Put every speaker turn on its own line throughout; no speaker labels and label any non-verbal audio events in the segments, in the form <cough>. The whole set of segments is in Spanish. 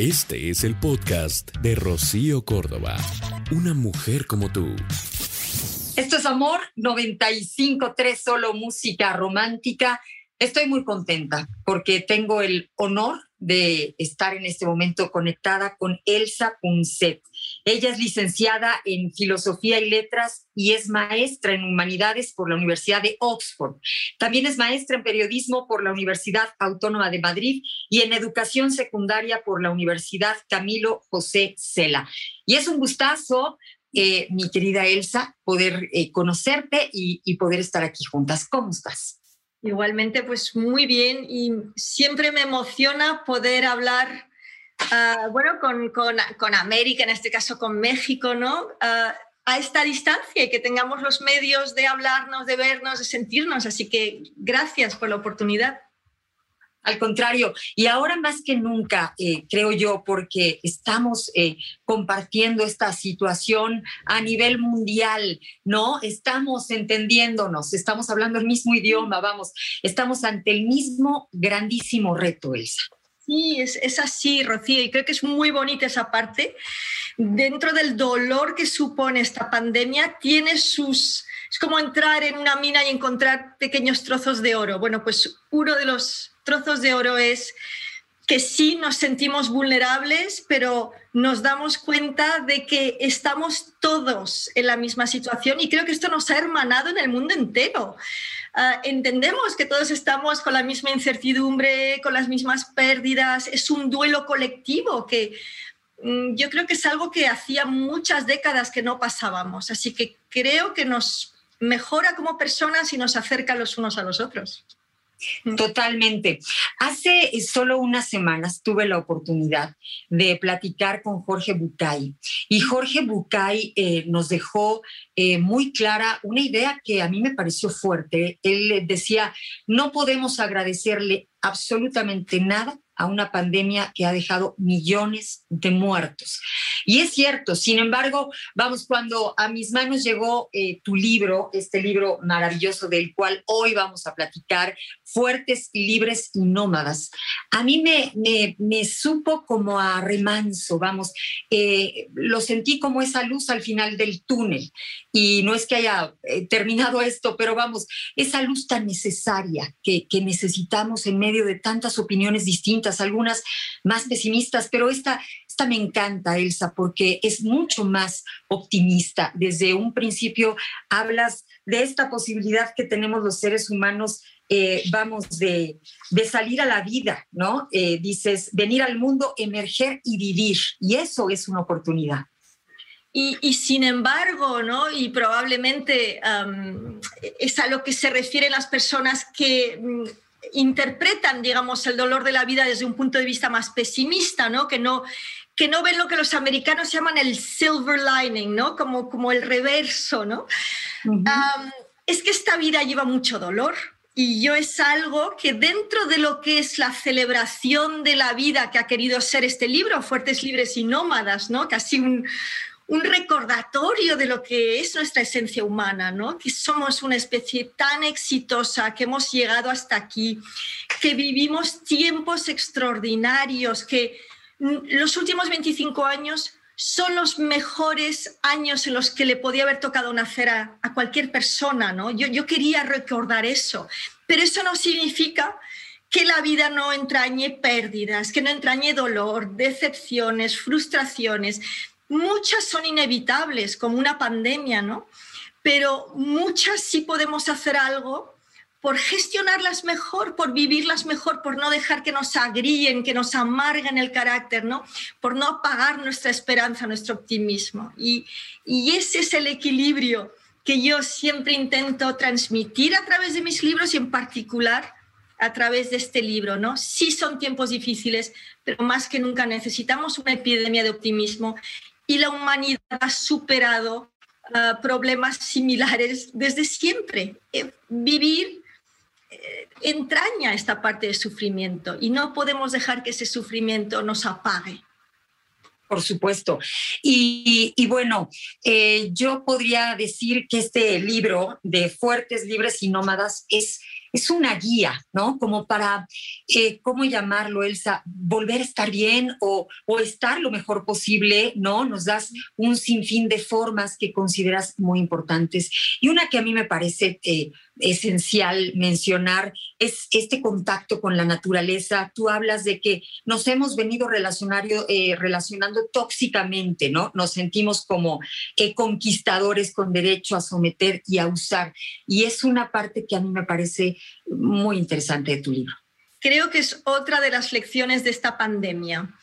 Este es el podcast de Rocío Córdoba. Una mujer como tú.
Esto es Amor 95.3, solo música romántica. Estoy muy contenta porque tengo el honor de estar en este momento conectada con Elsa Punset. Ella es licenciada en Filosofía y Letras y es maestra en Humanidades por la Universidad de Oxford. También es maestra en Periodismo por la Universidad Autónoma de Madrid y en Educación Secundaria por la Universidad Camilo José Cela. Y es un gustazo eh, mi querida Elsa, poder eh, conocerte y, y, poder estar aquí juntas. ¿Cómo estás?
Igualmente, pues muy bien y siempre me emociona poder hablar, uh, bueno, con, con, con, América, en este caso con México, ¿no? Uh, a esta distancia y que tengamos los medios de hablarnos, de vernos, de sentirnos. Así que gracias por la oportunidad.
Al contrario, y ahora más que nunca, eh, creo yo, porque estamos eh, compartiendo esta situación a nivel mundial, ¿no? Estamos entendiéndonos, estamos hablando el mismo idioma, vamos, estamos ante el mismo grandísimo reto, Elsa.
Sí, es, es así, Rocío, y creo que es muy bonita esa parte. Dentro del dolor que supone esta pandemia, tiene sus... Es como entrar en una mina y encontrar pequeños trozos de oro. Bueno, pues uno de los trozos de oro es que sí nos sentimos vulnerables, pero nos damos cuenta de que estamos todos en la misma situación y creo que esto nos ha hermanado en el mundo entero. Uh, entendemos que todos estamos con la misma incertidumbre, con las mismas pérdidas, es un duelo colectivo que um, yo creo que es algo que hacía muchas décadas que no pasábamos, así que creo que nos mejora como personas y nos acerca los unos a los otros.
Totalmente. Hace solo unas semanas tuve la oportunidad de platicar con Jorge Bucay y Jorge Bucay eh, nos dejó eh, muy clara una idea que a mí me pareció fuerte. Él decía, no podemos agradecerle absolutamente nada a una pandemia que ha dejado millones de muertos. Y es cierto, sin embargo, vamos, cuando a mis manos llegó eh, tu libro, este libro maravilloso del cual hoy vamos a platicar, Fuertes, Libres y Nómadas, a mí me, me, me supo como a remanso, vamos, eh, lo sentí como esa luz al final del túnel. Y no es que haya eh, terminado esto, pero vamos, esa luz tan necesaria que, que necesitamos en medio de tantas opiniones distintas, algunas más pesimistas, pero esta, esta me encanta, Elsa, porque es mucho más optimista. Desde un principio hablas de esta posibilidad que tenemos los seres humanos eh, vamos, de, de, salir a la vida, ¿no? Eh, dices, venir al mundo, emerger y vivir. Y eso es una oportunidad.
Y, y sin embargo, ¿no? Y probablemente um, es a lo que se refieren las personas que um, interpretan, digamos, el dolor de la vida desde un punto de vista más pesimista, ¿no? Que no, que no ven lo que los americanos llaman el silver lining, ¿no? Como, como el reverso, ¿no? Uh -huh. um, es que esta vida lleva mucho dolor, y yo es algo que dentro de lo que es la celebración de la vida que ha querido ser este libro, Fuertes, Libres y Nómadas, ¿no? casi un, un recordatorio de lo que es nuestra esencia humana, ¿no? que somos una especie tan exitosa, que hemos llegado hasta aquí, que vivimos tiempos extraordinarios, que los últimos 25 años son los mejores años en los que le podía haber tocado nacer a, a cualquier persona, ¿no? Yo, yo quería recordar eso, pero eso no significa que la vida no entrañe pérdidas, que no entrañe dolor, decepciones, frustraciones. Muchas son inevitables, como una pandemia, ¿no? Pero muchas sí podemos hacer algo por gestionarlas mejor, por vivirlas mejor, por no dejar que nos agríen, que nos amarguen el carácter, ¿no? por no apagar nuestra esperanza, nuestro optimismo. Y, y ese es el equilibrio que yo siempre intento transmitir a través de mis libros y en particular a través de este libro, ¿no? Sí son tiempos difíciles, pero más que nunca necesitamos una epidemia de optimismo y la humanidad ha superado uh, problemas similares desde siempre. Eh, vivir eh, entraña esta parte de sufrimiento y no podemos dejar que ese sufrimiento nos apague.
Por supuesto. Y, y bueno, eh, yo podría decir que este libro de Fuertes, Libres y Nómadas es es una guía, ¿no? Como para, eh, ¿cómo llamarlo, Elsa? Volver a estar bien o, o, estar lo mejor posible, ¿no? Nos das un sinfín de formas que consideras muy importantes. Y una que a mí me parece eh, esencial mencionar es este contacto con la naturaleza. Tú hablas de que nos hemos venido eh, relacionando tóxicamente, ¿no? Nos sentimos como conquistadores con derecho a someter y a usar. Y es una parte que a mí me parece muy interesante de tu libro.
Creo que es otra de las lecciones de esta pandemia.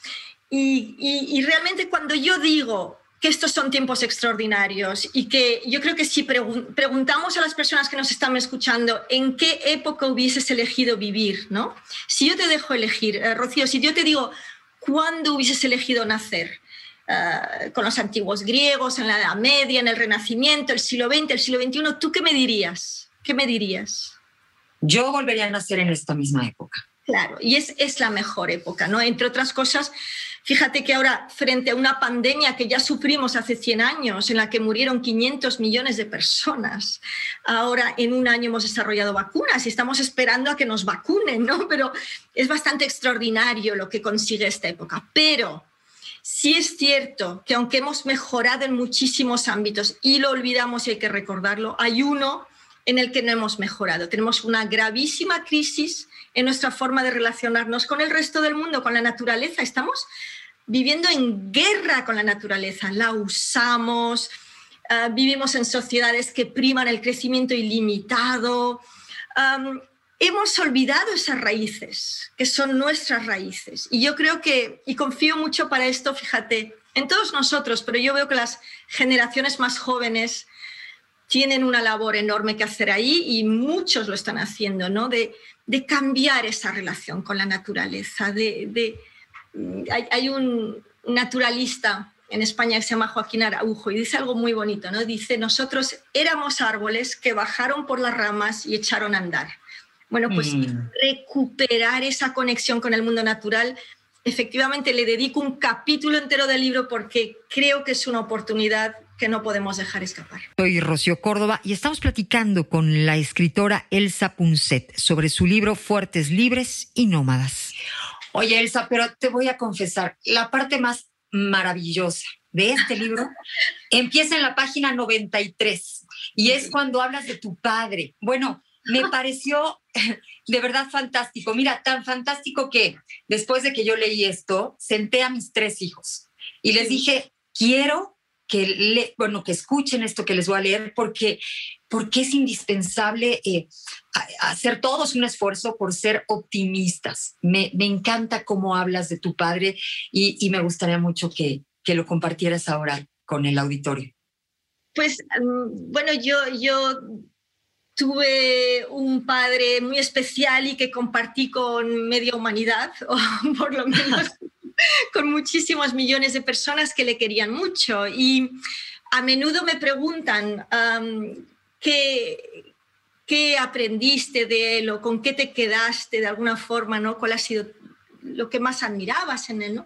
Y, realmente cuando yo digo que estos son tiempos extraordinarios y que yo creo que si preguntamos a las personas que nos están escuchando en qué época hubieses elegido vivir, ¿no? Si yo te dejo elegir, eh, Rocío, si yo te digo cuándo hubieses elegido nacer, eh, con los antiguos griegos, en la Edad Media, en el Renacimiento, el siglo XX, el siglo XXI, ¿tú qué me dirías? ¿Qué me dirías?
Yo volvería a nacer en esta misma época.
Claro, y es, es la mejor época, ¿no? Entre otras cosas, fíjate que ahora, frente a una pandemia que ya sufrimos hace 100 años, en la que murieron 500 millones de personas, ahora en un año hemos desarrollado vacunas y estamos esperando a que nos vacunen, ¿no? Pero es bastante extraordinario lo que consigue esta época. Pero sí es cierto que aunque hemos mejorado en muchísimos ámbitos y lo olvidamos y hay que recordarlo, hay uno en el que no hemos mejorado. Tenemos una gravísima crisis en nuestra forma de relacionarnos con el resto del mundo, con la naturaleza. Estamos viviendo en guerra con la naturaleza, la usamos, ah, vivimos en sociedades que priman el crecimiento ilimitado. hemos olvidado esas raíces, que son nuestras raíces. Y yo creo que, y confío mucho para esto, fíjate, en todos nosotros, pero yo veo que las generaciones más jóvenes tienen una labor enorme que hacer ahí y muchos lo están haciendo, ¿no? De, cambiar esa relación con la naturaleza. De, hay, un naturalista en España que se llama Joaquín Araujo y dice algo muy bonito, ¿no? Dice, nosotros éramos árboles que bajaron por las ramas y echaron a andar. Bueno, pues mm. recuperar esa conexión con el mundo natural efectivamente le dedico un capítulo entero del libro porque creo que es una oportunidad que no podemos dejar escapar.
Soy Rocío Córdoba y estamos platicando con la escritora Elsa Punset sobre su libro Fuertes, Libres y Nómadas. Oye, Elsa, pero te voy a confesar, la parte más maravillosa de este libro empieza en la página 93 y es cuando hablas de tu padre. Bueno, me <laughs> pareció de verdad fantástico. Mira, tan fantástico que después de que yo leí esto, senté a mis tres hijos y les dije, quiero que, le, bueno, que escuchen esto que les voy a leer porque, porque es indispensable eh, hacer todos un esfuerzo por ser optimistas. Me, me encanta cómo hablas de tu padre y, y me gustaría mucho que, que, lo compartieras ahora con el auditorio.
Pues mm, bueno, yo, yo tuve un padre muy especial y que compartí con media humanidad, <laughs> o por lo menos <laughs> <laughs> con muchísimos millones de personas que le querían mucho. Y a menudo me preguntan ¿qué, qué aprendiste de él o con qué te quedaste de alguna forma, ¿no? ¿Cuál ha sido lo que más admirabas en él? ¿no?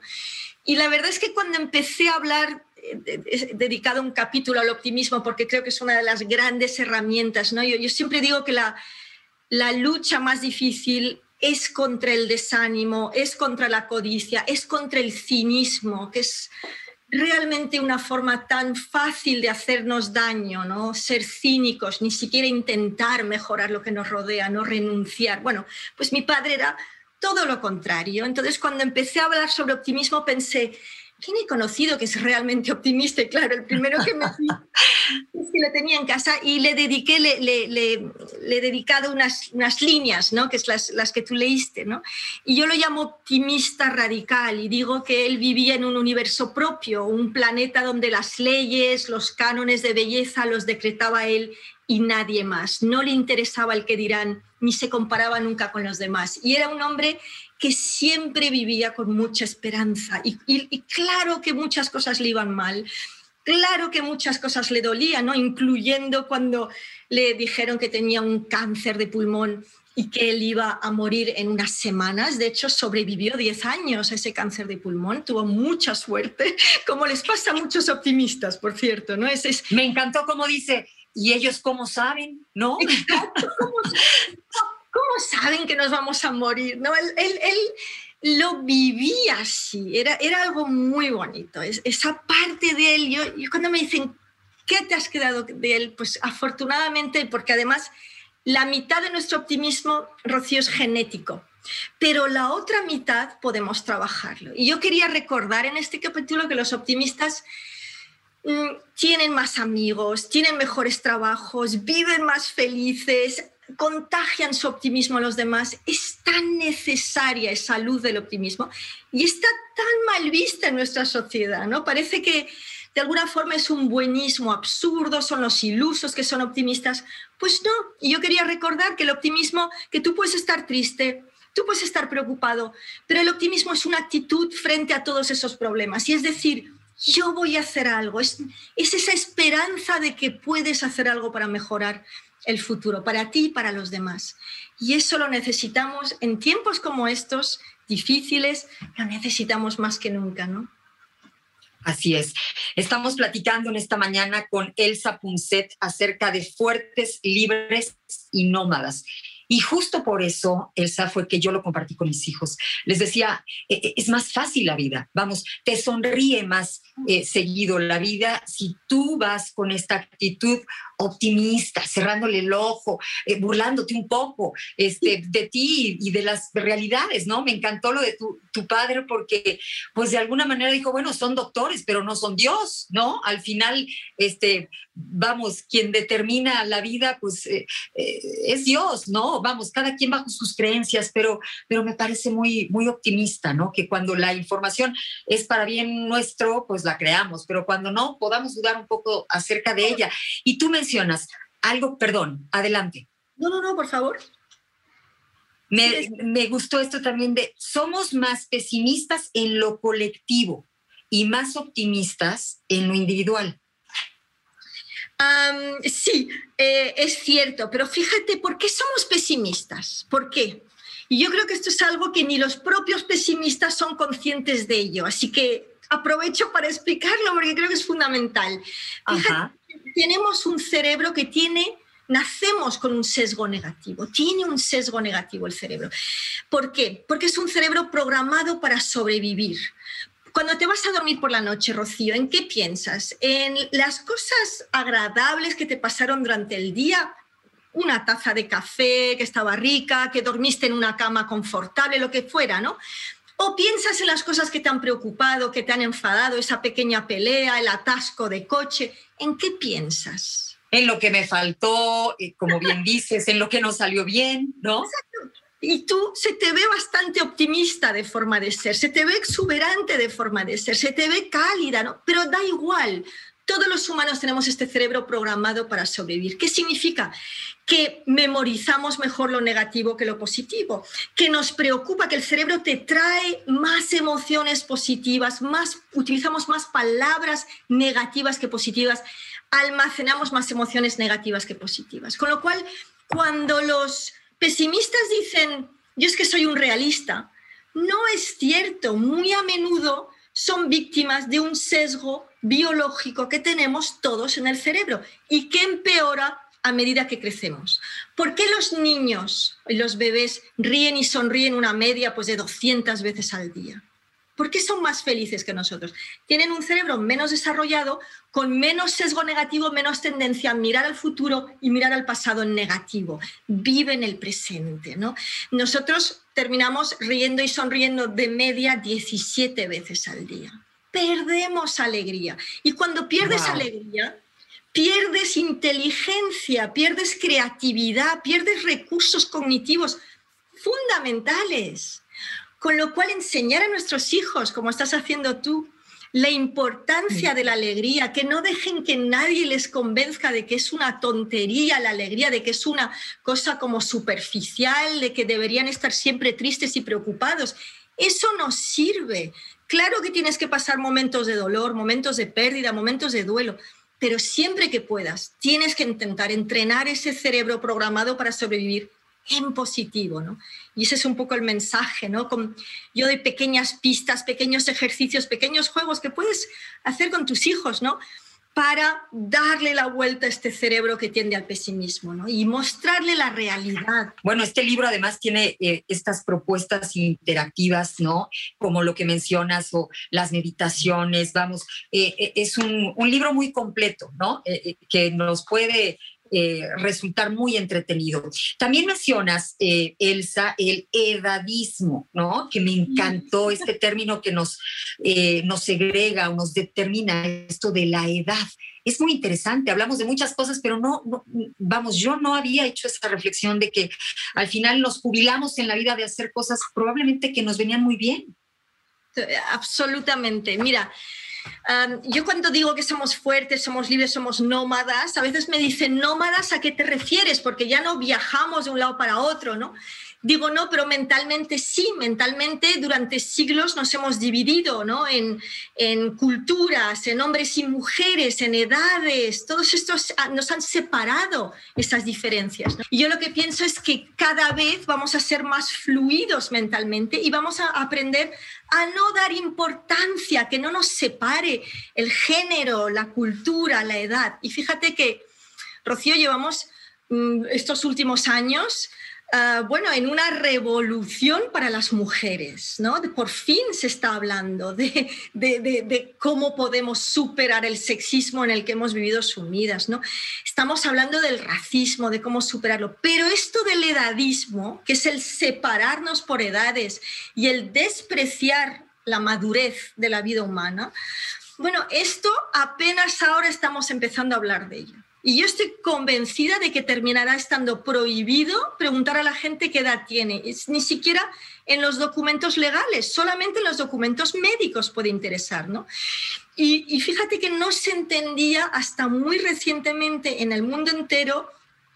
Y la verdad es que cuando empecé a hablar eh, he dedicado un capítulo al optimismo porque creo que es una de las grandes herramientas. ¿no? Yo, yo siempre digo que la, la lucha más difícil es contra el desánimo, es contra la codicia, es contra el cinismo, que es realmente una forma tan fácil de hacernos daño, ¿no? Ser cínicos, ni siquiera intentar mejorar lo que nos rodea, no renunciar. Bueno, pues mi padre era todo lo contrario. Entonces, cuando empecé a hablar sobre optimismo, pensé, ¿quién he conocido que es realmente optimista? Y claro, el primero que me <laughs> lo tenía en casa y le dediqué, le, le, le, he dedicado unas, unas líneas, ¿no? que es las, las, que tú leíste. ¿no? Y yo lo llamo optimista radical y digo que él vivía en un universo propio, un planeta donde las leyes, los cánones de belleza los decretaba él y nadie más. No le interesaba el que dirán, ni se comparaba nunca con los demás. Y era un hombre que siempre vivía con mucha esperanza. Y, claro que muchas cosas le iban mal, claro que muchas cosas le dolían, ¿no? incluyendo cuando le dijeron que tenía un cáncer de pulmón y que él iba a morir en unas semanas. De hecho, sobrevivió 10 años a ese cáncer de pulmón, tuvo mucha suerte, <laughs> como les pasa a muchos optimistas, por cierto. ¿no?
es... Me encantó como dice, ¿y ellos cómo saben? ¿No? <laughs>
¿cómo saben que nos vamos a morir? ¿No? Él, él, lo vivía así, era, era algo muy bonito. Es, esa parte de él, yo, yo cuando me dicen, ¿qué te has quedado de él? Pues afortunadamente, porque además la mitad de nuestro optimismo, Rocío, es genético, pero la otra mitad podemos trabajarlo. Y yo quería recordar en este capítulo que los optimistas mm, tienen más amigos, tienen mejores trabajos, viven más felices, contagian su optimismo a los demás. Es tan necesaria esa luz del optimismo y está tan mal vista en nuestra sociedad, ¿no? Parece que de alguna forma es un buenismo absurdo, son los ilusos que son optimistas. Pues no, y yo quería recordar que el optimismo, que tú puedes estar triste, tú puedes estar preocupado, pero el optimismo es una actitud frente a todos esos problemas. Y es decir, yo voy a hacer algo, es, es esa esperanza de que puedes hacer algo para mejorar el futuro, para ti y para los demás. Y eso lo necesitamos en tiempos como estos, difíciles, lo necesitamos más que nunca, ¿no?
Así es. Estamos platicando en esta mañana con Elsa Punset acerca de fuertes, libres y nómadas. Y justo por eso, Elsa, fue que yo lo compartí con mis hijos. Les decía, e, e, es más fácil la vida, vamos, te sonríe más eh, seguido la vida si tú vas con esta actitud optimista, cerrándole el ojo, eh, burlándote un poco este, de ti y de las realidades, ¿no? Me encantó lo de tu, tu, padre porque, pues de alguna manera dijo, bueno, son doctores, pero no son Dios, ¿no? Al final, este, vamos, quien determina la vida, pues eh, es Dios, ¿no? Vamos, cada quien bajo sus creencias, pero, pero me parece muy, muy optimista, ¿no? Que cuando la información es para bien nuestro, pues la creamos, pero cuando no, podamos dudar un poco acerca de ella. Y tú mencionas algo, perdón, adelante.
No, no, no, por favor.
Me, me gustó esto también de, somos más pesimistas en lo colectivo y más optimistas en lo individual.
sí, eh, es cierto, pero fíjate, ¿por qué somos pesimistas? ¿Por qué? Y yo creo que esto es algo que ni los propios pesimistas son conscientes de ello. Así que aprovecho para explicarlo porque creo que es fundamental. Tenemos un cerebro que tiene, nacemos con un sesgo negativo, tiene un sesgo negativo el cerebro. ¿Por qué? Porque es un cerebro programado para sobrevivir. Cuando te vas a dormir por la noche, Rocío, ¿en qué piensas? ¿En las cosas agradables que te pasaron durante el día? Una taza de café que estaba rica, que dormiste en una cama confortable, lo que fuera, ¿no? ¿O piensas en las cosas que te han preocupado, que te han enfadado, esa pequeña pelea, el atasco de coche? ¿En qué piensas?
En lo que me faltó, eh, como bien dices, en lo que no salió bien, ¿no? Exacto.
Y tú se te ve bastante optimista de forma de ser, se te ve exuberante de forma de ser, se te ve cálida, ¿no? Pero da igual, todos los humanos tenemos este cerebro programado para sobrevivir. ¿Qué significa? Que memorizamos mejor lo negativo que lo positivo, que nos preocupa, que el cerebro te trae más emociones positivas, más, utilizamos más palabras negativas que positivas, almacenamos más emociones negativas que positivas. Con lo cual, cuando los pesimistas dicen, yo es que soy un realista, no es cierto. Muy a menudo son víctimas de un sesgo biológico que tenemos todos en el cerebro y que empeora a medida que crecemos. ¿Por qué los niños y los bebés ríen y sonríen una media pues, de 200 veces al día? ¿Por qué son más felices que nosotros? Tienen un cerebro menos desarrollado, con menos sesgo negativo, menos tendencia a mirar al futuro y mirar al pasado en negativo. Viven el presente. ¿no? Nosotros terminamos riendo y sonriendo de media 17 veces al día. Perdemos alegría. Y cuando pierdes alegría, pierdes inteligencia, pierdes creatividad, pierdes recursos cognitivos fundamentales. Con lo cual, enseñar a nuestros hijos, como estás haciendo tú, la importancia de la alegría, que no dejen que nadie les convenzca de que es una tontería la alegría, de que es una cosa como superficial, de que deberían estar siempre tristes y preocupados. Eso no sirve. Claro que tienes que pasar momentos de dolor, momentos de pérdida, momentos de duelo, pero siempre que puedas, tienes que intentar entrenar ese cerebro programado para sobrevivir en positivo, ¿no? Y ese es un poco el mensaje, ¿no? Con, yo doy pequeñas pistas, pequeños ejercicios, pequeños juegos que puedes hacer con tus hijos, ¿no? Para darle la vuelta a este cerebro que tiende al pesimismo ¿no? y mostrarle la realidad.
Bueno, este libro además tiene eh, estas propuestas interactivas, ¿no? Como lo que mencionas o las meditaciones, vamos, eh, eh, es un, libro muy completo, ¿no? que nos puede eh, resultar muy entretenido. También mencionas, eh, Elsa, el edadismo, ¿no? Que me encantó este término que nos, eh, nos segrega o nos determina esto de la edad. Es muy interesante, hablamos de muchas cosas, pero no, vamos, yo no había hecho esa reflexión de que al final nos jubilamos en la vida de hacer cosas probablemente que nos venían muy bien.
Absolutamente. Mira, yo cuando digo que somos fuertes, somos libres, somos nómadas, a veces me dicen, nómadas, ¿a qué te refieres? Porque ya no viajamos de un lado para otro, ¿no? Digo, no, pero mentalmente sí, mentalmente durante siglos nos hemos dividido ¿no? en, en culturas, en hombres y mujeres, en edades, todos estos nos han separado esas diferencias. Y yo lo que pienso es que cada vez vamos a ser más fluidos mentalmente y vamos a aprender a no dar importancia, que no nos separe el género, la cultura, la edad. Y fíjate que, Rocío, llevamos mm, estos últimos años Ah, bueno, en una revolución para las mujeres, ¿no? por fin se está hablando de, de, cómo podemos superar el sexismo en el que hemos vivido sumidas, ¿no? Estamos hablando del racismo, de cómo superarlo, pero esto del edadismo, que es el separarnos por edades y el despreciar la madurez de la vida humana, bueno, esto apenas ahora estamos empezando a hablar de ello. Y yo estoy convencida de que terminará estando prohibido preguntar a la gente qué edad tiene. Es, ni siquiera en los documentos legales, solamente en los documentos médicos puede interesar. ¿no? Y, y fíjate que no se entendía hasta muy recientemente en el mundo entero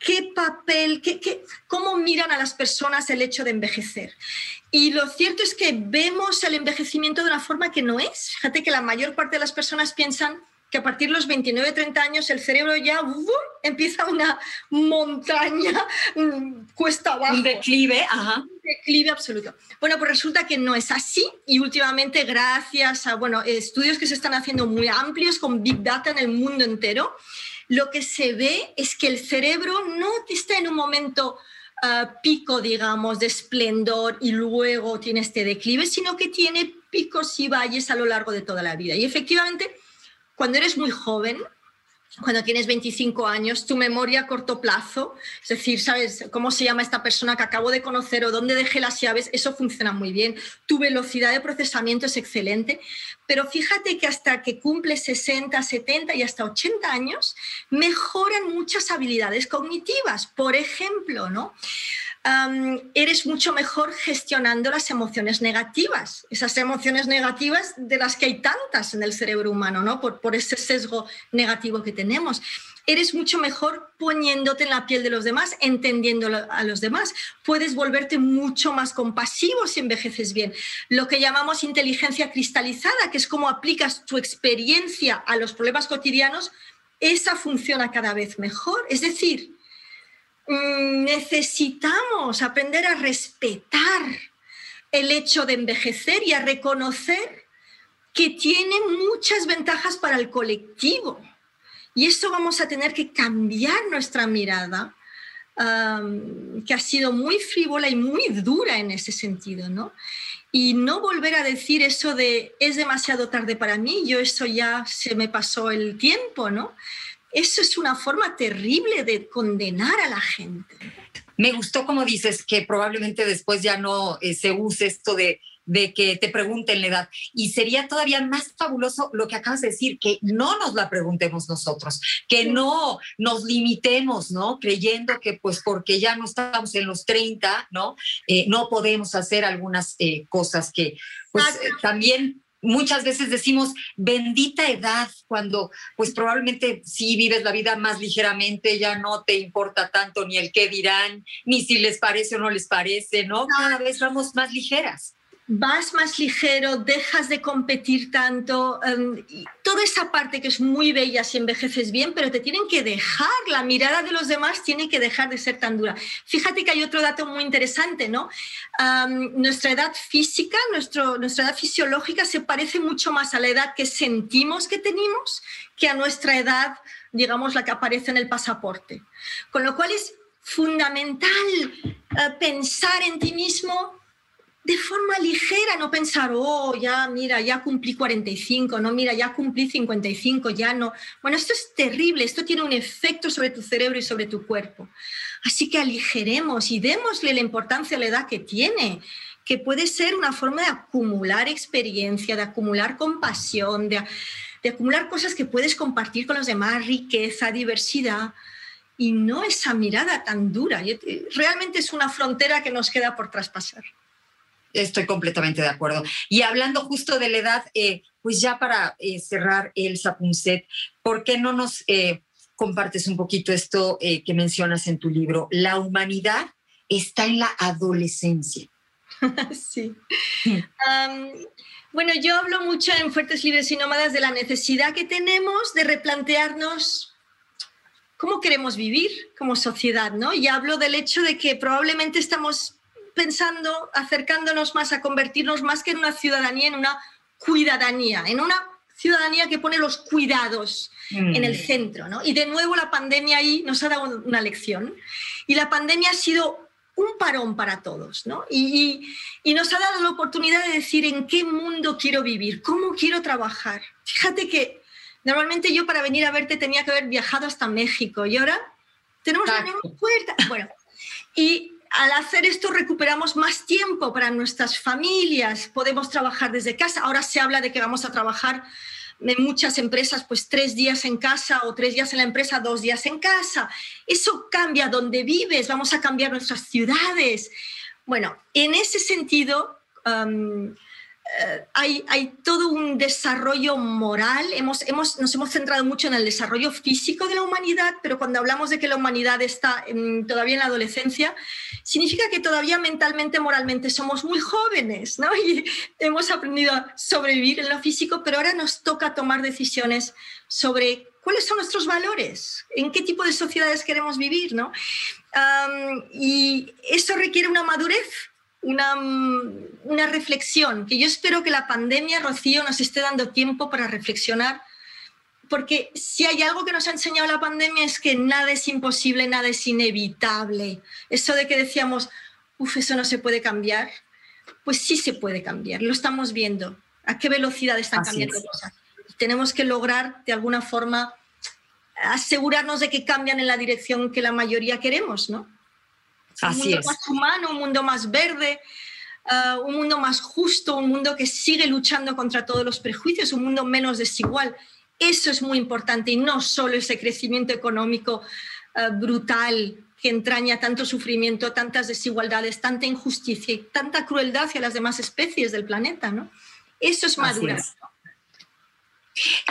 qué papel, qué, qué, cómo miran a las personas el hecho de envejecer. Y lo cierto es que vemos el envejecimiento de una forma que no es. Fíjate que la mayor parte de las personas piensan que a partir de los 29, 30 años el cerebro ya empieza una montaña mm, cuesta abajo.
Un declive, ajá.
Un declive absoluto. Bueno, pues resulta que no es así y últimamente gracias a bueno, estudios que se están haciendo muy amplios con Big Data en el mundo entero, lo que se ve es que el cerebro no está en un momento ah, pico, digamos, de esplendor y luego tiene este declive, sino que tiene picos y valles a lo largo de toda la vida. Y efectivamente, cuando eres muy joven, cuando tienes 25 años, tu memoria a corto plazo, es decir, sabes cómo se llama esta persona que acabo de conocer o dónde dejé las llaves, eso funciona muy bien. Tu velocidad de procesamiento es excelente, pero fíjate que hasta que cumples 60, 70 y hasta 80 años, mejoran muchas habilidades cognitivas. Por ejemplo, ¿no? Eres mucho mejor gestionando las emociones negativas, esas emociones negativas de las que hay tantas en el cerebro humano, ¿no? por, por ese sesgo negativo que tenemos. Eres mucho mejor poniéndote en la piel de los demás, entendiendo a los demás. Puedes volverte mucho más compasivo si envejeces bien. Lo que llamamos inteligencia cristalizada, que es cómo aplicas tu experiencia a los problemas cotidianos, esa funciona cada vez mejor. Es decir, necesitamos aprender a respetar el hecho de envejecer y a reconocer que tiene muchas ventajas para el colectivo. Y eso vamos a tener que cambiar nuestra mirada, que ha sido muy frívola y muy dura en ese sentido, ¿no? Y no volver a decir eso de es demasiado tarde para mí, yo eso ya se me pasó el tiempo, ¿no? Eso es una forma terrible de condenar a la gente.
Me gustó como dices que probablemente después ya no eh, se use esto de, de que te pregunten la edad. Y sería todavía más fabuloso lo que acabas de decir, que no nos la preguntemos nosotros, que no nos limitemos, ¿no? Creyendo que pues porque ya no estamos en los 30, ¿no? Eh, no podemos hacer algunas eh, cosas que pues también muchas veces decimos bendita edad cuando pues probablemente si vives la vida más ligeramente, ya no te importa tanto ni el qué dirán, ni si les parece o no les parece, ¿no? Cada vez vamos más ligeras.
Vas más ligero, dejas de competir tanto, em, toda esa parte que es muy bella si envejeces bien, pero te tienen que dejar, la mirada de los demás tiene que dejar de ser tan dura. Fíjate que hay otro dato muy interesante, ¿no? nuestra edad física, nuestro, nuestra edad fisiológica se parece mucho más a la edad que sentimos que tenemos que a nuestra edad, digamos, la que aparece en el pasaporte. Con lo cual es fundamental eh, pensar en ti mismo de forma ligera, no pensar, oh, ya, mira, ya cumplí 45, no, mira, ya cumplí 55, ya no. Bueno, esto es terrible, esto tiene un efecto sobre tu cerebro y sobre tu cuerpo. Así que aligeremos y démosle la importancia a la edad que tiene, que puede ser una forma de acumular experiencia, de acumular compasión, de, de acumular cosas que puedes compartir con los demás, riqueza, diversidad y no esa mirada tan dura. Realmente es una frontera que nos queda por traspasar.
Estoy completamente de acuerdo. Y hablando justo de la edad, eh, pues ya para eh, cerrar el Sapunset, ¿por qué no nos eh, compartes un poquito esto que mencionas en tu libro? La humanidad está en la adolescencia. <laughs>
sí. bueno, yo hablo mucho en Fuertes Libres y Nómadas de la necesidad que tenemos de replantearnos cómo queremos vivir como sociedad, ¿no? Y hablo del hecho de que probablemente estamos pensando, acercándonos más a convertirnos más que en una ciudadanía, en una cuidadanía, en una ciudadanía que pone los cuidados en el mm. centro. ¿no? Y de nuevo la pandemia ahí nos ha dado una lección. Y la pandemia ha sido un parón para todos, ¿no? Y, y, nos ha dado la oportunidad de decir en qué mundo quiero vivir, cómo quiero trabajar. Fíjate que normalmente yo para venir a verte tenía que haber viajado hasta México y ahora tenemos la misma puerta. Bueno, y al hacer esto recuperamos más tiempo para nuestras familias, podemos trabajar desde casa. Ahora se habla de que vamos a trabajar en muchas empresas, pues tres días en casa o tres días en la empresa, dos días en casa. Eso cambia donde vives, vamos a cambiar nuestras ciudades. Bueno, en ese sentido, eh, hay, hay, todo un desarrollo moral. Hemos, hemos, nos hemos centrado mucho en el desarrollo físico de la humanidad, pero cuando hablamos de que la humanidad está todavía en la adolescencia, significa que todavía mentalmente, moralmente somos muy jóvenes, ¿no? <laughs> Y hemos aprendido a sobrevivir en lo físico, pero ahora nos toca tomar decisiones sobre cuáles son nuestros valores, en qué tipo de sociedades queremos vivir, ¿no? y eso requiere una madurez una, una, reflexión, que yo espero que la pandemia, Rocío, nos esté dando tiempo para reflexionar, porque si hay algo que nos ha enseñado la pandemia es que nada es imposible, nada es inevitable. Eso de que decíamos, uff, eso no se puede cambiar, pues sí se puede cambiar, lo estamos viendo, a qué velocidad están cambiando cosas. Tenemos que lograr, de alguna forma, asegurarnos de que cambian en la dirección que la mayoría queremos, ¿no? Un mundo más humano, un mundo más verde, ah, un mundo más justo, un mundo que sigue luchando contra todos los prejuicios, un mundo menos desigual. Eso es muy importante y no solo ese crecimiento económico ah, brutal que entraña tanto sufrimiento, tantas desigualdades, tanta injusticia y tanta crueldad hacia las demás especies del planeta. ¿no? Eso es madurar.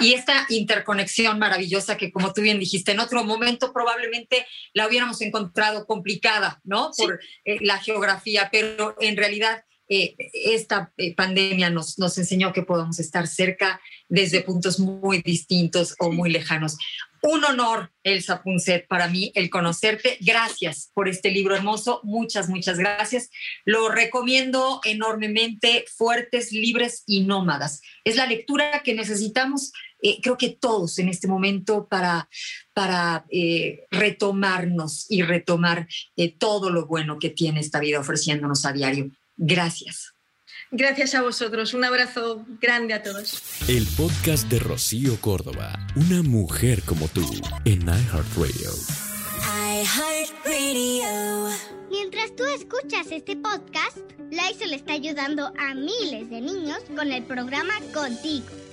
Y esta interconexión maravillosa que, como tú bien dijiste, en otro momento probablemente la hubiéramos encontrado complicada, ¿no? Por eh, la geografía, pero en realidad eh, esta eh, pandemia nos, nos enseñó que podemos estar cerca desde puntos muy distintos o muy lejanos. Un honor, Elsa Punset, para mí el conocerte. Gracias por este libro hermoso. Muchas, muchas gracias. Lo recomiendo enormemente, Fuertes, Libres y Nómadas. Es la lectura que necesitamos, eh, creo que todos en este momento, para, para eh, retomarnos y retomar eh, todo lo bueno que tiene esta vida ofreciéndonos a diario. Gracias.
Gracias a vosotros. Un abrazo grande a todos.
El podcast de Rocío Córdoba. Una mujer como tú en iHeartRadio.
iHeartRadio. Mientras tú escuchas este podcast, le está ayudando a miles de niños con el programa Contigo,